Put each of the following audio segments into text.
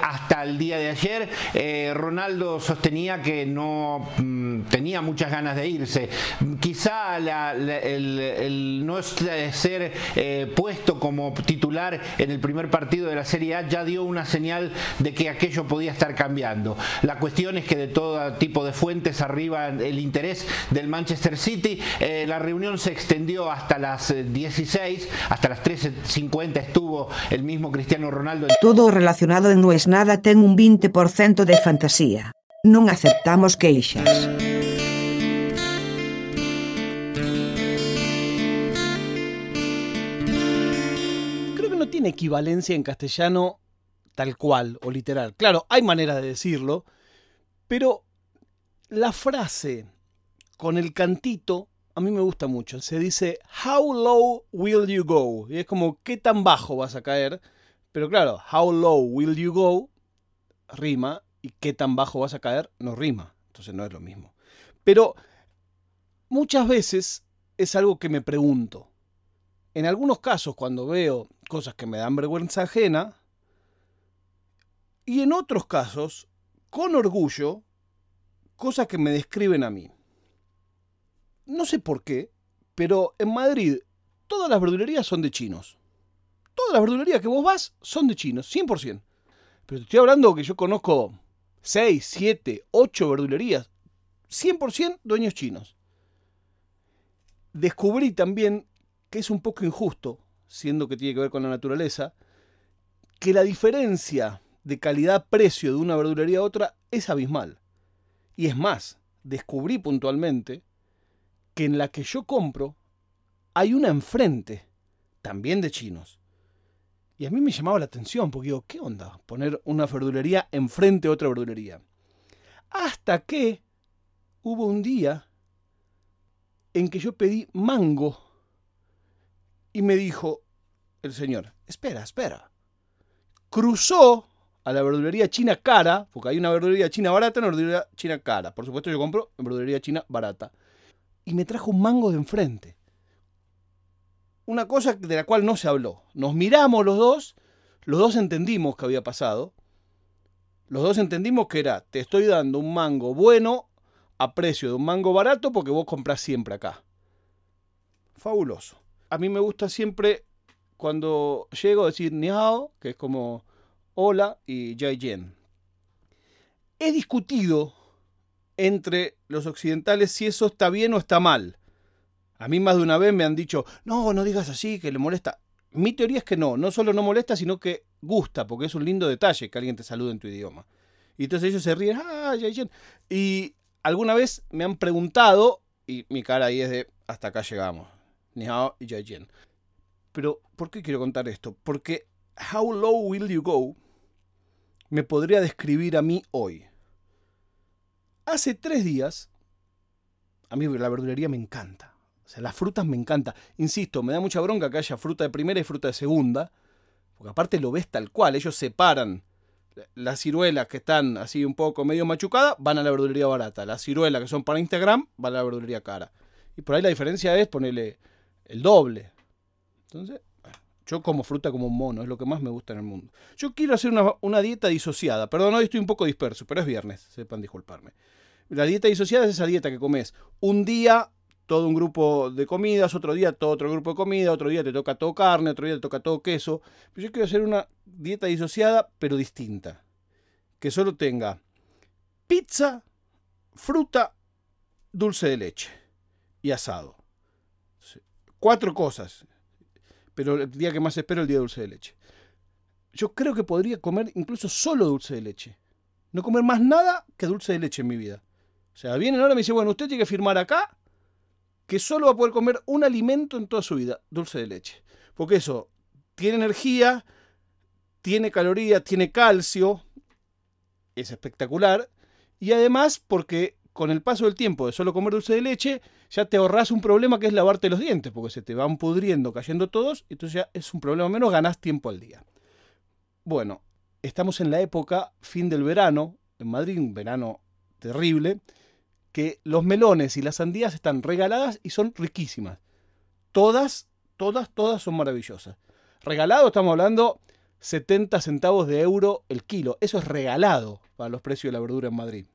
Hasta el día de ayer, eh, Ronaldo sostenía que no mm, tenía muchas ganas de irse. Quizá el, no ser eh, puesto como titular en el primer partido de la Serie A ya dio una señal de que aquello podía estar cambiando. La cuestión es que de todo tipo de fuentes arriba el interés del Manchester City. Eh, la reunión se extendió hasta las 16, hasta las 13.50 estuvo el mismo Cristiano Ronaldo. Todo relacionado en nada ten un 20% de fantasía. Non aceptamos queixas. Creo que no tiene equivalencia en castellano tal cual o literal. Claro, hay manera de decirlo, pero la frase con el cantito a mí me gusta mucho. Se dice, How low will you go? Y es como, ¿qué tan bajo vas a caer? Pero claro, how low will you go rima y qué tan bajo vas a caer no rima. Entonces no es lo mismo. Pero muchas veces es algo que me pregunto. En algunos casos, cuando veo cosas que me dan vergüenza ajena, y en otros casos, con orgullo, cosas que me describen a mí. No sé por qué, pero en Madrid todas las verdulerías son de chinos. Las verdulerías que vos vas son de chinos, 100%. Pero te estoy hablando que yo conozco 6, 7, 8 verdulerías, 100% dueños chinos. Descubrí también que es un poco injusto, siendo que tiene que ver con la naturaleza, que la diferencia de calidad-precio de una verdulería a otra es abismal. Y es más, descubrí puntualmente que en la que yo compro hay una enfrente, también de chinos, y a mí me llamaba la atención, porque digo, ¿qué onda? Poner una verdulería enfrente a otra verdulería. Hasta que hubo un día en que yo pedí mango y me dijo el señor, espera, espera. Cruzó a la verdulería china cara, porque hay una verdulería china barata y una verdulería china cara. Por supuesto yo compro en verdulería china barata. Y me trajo un mango de enfrente una cosa de la cual no se habló. Nos miramos los dos, los dos entendimos que había pasado. Los dos entendimos que era, te estoy dando un mango bueno a precio de un mango barato porque vos compras siempre acá. Fabuloso. A mí me gusta siempre cuando llego a decir ni hao, que es como hola y jai yen. He discutido entre los occidentales si eso está bien o está mal. A mí más de una vez me han dicho, no, no digas así, que le molesta. Mi teoría es que no, no solo no molesta, sino que gusta, porque es un lindo detalle que alguien te salude en tu idioma. Y entonces ellos se ríen, ah, ya, Y alguna vez me han preguntado, y mi cara ahí es de, hasta acá llegamos. Ni hao y Pero, ¿por qué quiero contar esto? Porque How Low Will You Go me podría describir a mí hoy. Hace tres días, a mí la verdulería me encanta sea, las frutas me encantan. Insisto, me da mucha bronca que haya fruta de primera y fruta de segunda, porque aparte lo ves tal cual, ellos separan las ciruelas que están así un poco medio machucadas, van a la verdulería barata. Las ciruelas que son para Instagram, van a la verdulería cara. Y por ahí la diferencia es ponerle el doble. Entonces, yo como fruta como un mono, es lo que más me gusta en el mundo. Yo quiero hacer una, una dieta disociada. Perdón, hoy estoy un poco disperso, pero es viernes, sepan disculparme. La dieta disociada es esa dieta que comes un día todo un grupo de comidas, otro día todo otro grupo de comida, otro día te toca todo carne, otro día te toca todo queso. Pero yo quiero hacer una dieta disociada, pero distinta. Que solo tenga pizza, fruta, dulce de leche y asado. Cuatro cosas. Pero el día que más espero es el día de dulce de leche. Yo creo que podría comer incluso solo dulce de leche. No comer más nada que dulce de leche en mi vida. O sea, vienen ahora y me dice, bueno, usted tiene que firmar acá que solo va a poder comer un alimento en toda su vida, dulce de leche. Porque eso tiene energía, tiene calorías, tiene calcio, es espectacular. Y además porque con el paso del tiempo de solo comer dulce de leche, ya te ahorras un problema que es lavarte los dientes, porque se te van pudriendo, cayendo todos, y entonces ya es un problema menos, ganas tiempo al día. Bueno, estamos en la época fin del verano, en Madrid, un verano terrible, que los melones y las sandías están regaladas y son riquísimas. Todas, todas, todas son maravillosas. Regalado estamos hablando 70 centavos de euro el kilo. Eso es regalado para los precios de la verdura en Madrid.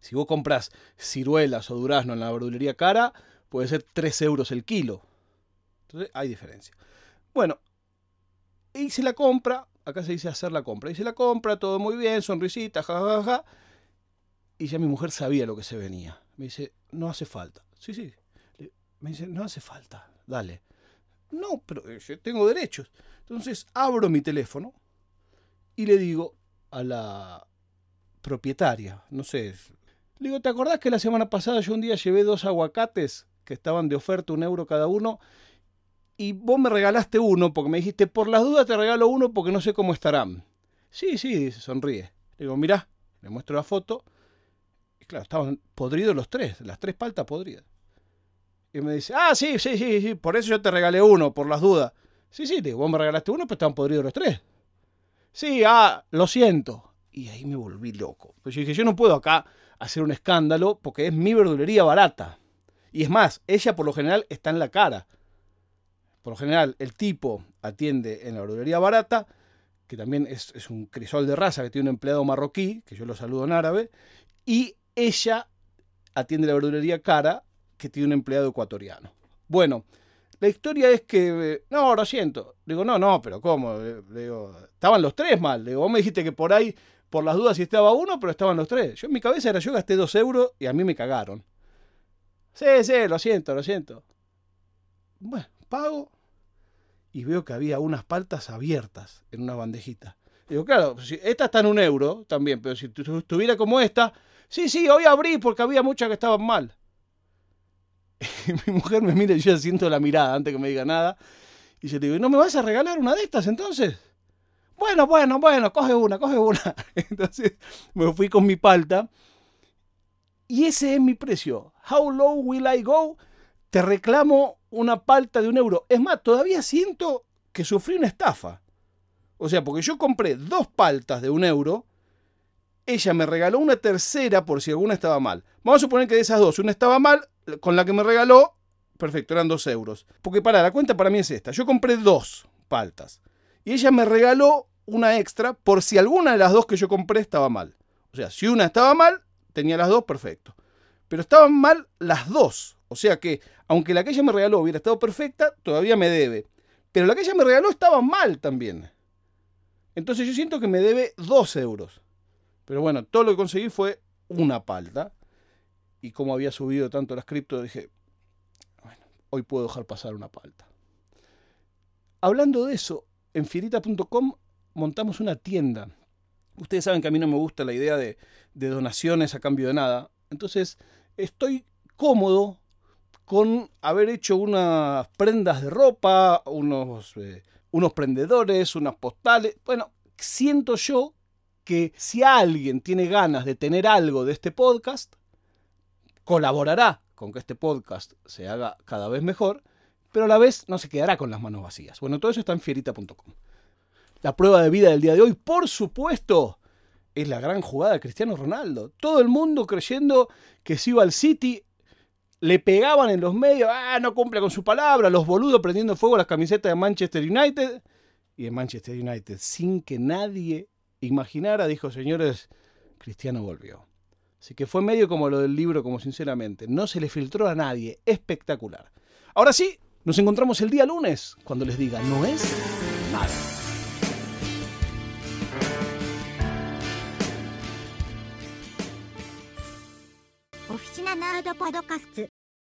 Si vos compras ciruelas o durazno en la verdulería cara, puede ser 3 euros el kilo. Entonces hay diferencia. Bueno, hice la compra, acá se dice hacer la compra. Hice la compra, todo muy bien, sonrisita, jajaja. Ja, ja, y ya mi mujer sabía lo que se venía. Me dice, no hace falta. Sí, sí. Me dice, no hace falta, dale. No, pero yo tengo derechos. Entonces abro mi teléfono y le digo a la propietaria, no sé, le digo, ¿te acordás que la semana pasada yo un día llevé dos aguacates que estaban de oferta un euro cada uno? Y vos me regalaste uno porque me dijiste, por las dudas te regalo uno porque no sé cómo estarán. Sí, sí, sonríe. Le digo, mirá, le muestro la foto. Claro, estaban podridos los tres, las tres paltas podridas. Y me dice, ah, sí, sí, sí, sí, por eso yo te regalé uno, por las dudas. Sí, sí, digo, vos me regalaste uno, pero estaban podridos los tres. Sí, ah, lo siento. Y ahí me volví loco. Pues yo dije, yo no puedo acá hacer un escándalo porque es mi verdulería barata. Y es más, ella por lo general está en la cara. Por lo general, el tipo atiende en la verdulería barata, que también es, es un crisol de raza que tiene un empleado marroquí, que yo lo saludo en árabe, y ella atiende la verdulería cara, que tiene un empleado ecuatoriano. Bueno, la historia es que, no, lo siento. Digo, no, no, pero ¿cómo? Digo, estaban los tres mal. Digo, vos me dijiste que por ahí, por las dudas, si estaba uno, pero estaban los tres. Yo en mi cabeza era, yo gasté dos euros y a mí me cagaron. Sí, sí, lo siento, lo siento. Bueno, pago y veo que había unas paltas abiertas en una bandejita. Digo, claro, si esta está en un euro también, pero si estuviera como esta, sí, sí, hoy abrí porque había muchas que estaban mal. mi mujer me mira y yo siento la mirada antes que me diga nada. Y yo le digo, ¿no me vas a regalar una de estas entonces? Bueno, bueno, bueno, coge una, coge una. Entonces me fui con mi palta. Y ese es mi precio. How low will I go? Te reclamo una palta de un euro. Es más, todavía siento que sufrí una estafa. O sea, porque yo compré dos paltas de un euro. Ella me regaló una tercera por si alguna estaba mal. Vamos a suponer que de esas dos, una estaba mal, con la que me regaló, perfecto, eran dos euros. Porque para, la cuenta para mí es esta. Yo compré dos paltas. Y ella me regaló una extra por si alguna de las dos que yo compré estaba mal. O sea, si una estaba mal, tenía las dos, perfecto. Pero estaban mal las dos. O sea que, aunque la que ella me regaló hubiera estado perfecta, todavía me debe. Pero la que ella me regaló estaba mal también. Entonces yo siento que me debe dos euros. Pero bueno, todo lo que conseguí fue una palta y como había subido tanto las cripto, dije, bueno, hoy puedo dejar pasar una palta. Hablando de eso, en fierita.com montamos una tienda. Ustedes saben que a mí no me gusta la idea de, donaciones a cambio de nada. Entonces, estoy cómodo con haber hecho unas prendas de ropa, unos, eh, unos prendedores, unas postales. Bueno, siento yo que si alguien tiene ganas de tener algo de este podcast, colaborará con que este podcast se haga cada vez mejor, pero a la vez no se quedará con las manos vacías. Bueno, todo eso está en fierita.com. La prueba de vida del día de hoy, por supuesto, es la gran jugada de Cristiano Ronaldo. Todo el mundo creyendo que si iba al City, le pegaban en los medios, ah, no cumple con su palabra, los boludos prendiendo fuego las camisetas de Manchester United. Y en Manchester United, sin que nadie imaginara, dijo, señores, Cristiano volvió. Así que fue medio como lo del libro, como sinceramente. No se le filtró a nadie. Espectacular. Ahora sí, nos encontramos el día lunes, cuando les diga, no es nada. Oficina